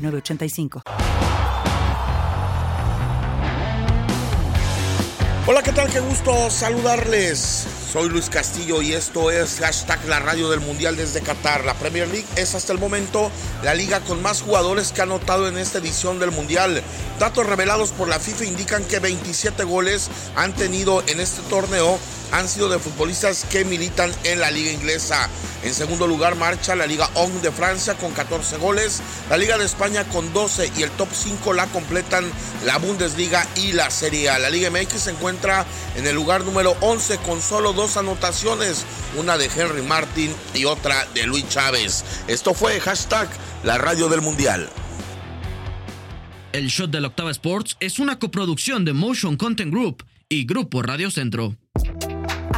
985. Hola, ¿qué tal? Qué gusto saludarles. Soy Luis Castillo y esto es la radio del Mundial desde Qatar. La Premier League es hasta el momento la liga con más jugadores que ha anotado en esta edición del Mundial. Datos revelados por la FIFA indican que 27 goles han tenido en este torneo han sido de futbolistas que militan en la liga inglesa. En segundo lugar marcha la Liga ON de Francia con 14 goles, la Liga de España con 12 y el top 5 la completan la Bundesliga y la Serie A. La Liga MX se encuentra en el lugar número 11 con solo dos anotaciones, una de Henry Martin y otra de Luis Chávez. Esto fue hashtag la radio del Mundial. El Shot de la Octava Sports es una coproducción de Motion Content Group y Grupo Radio Centro.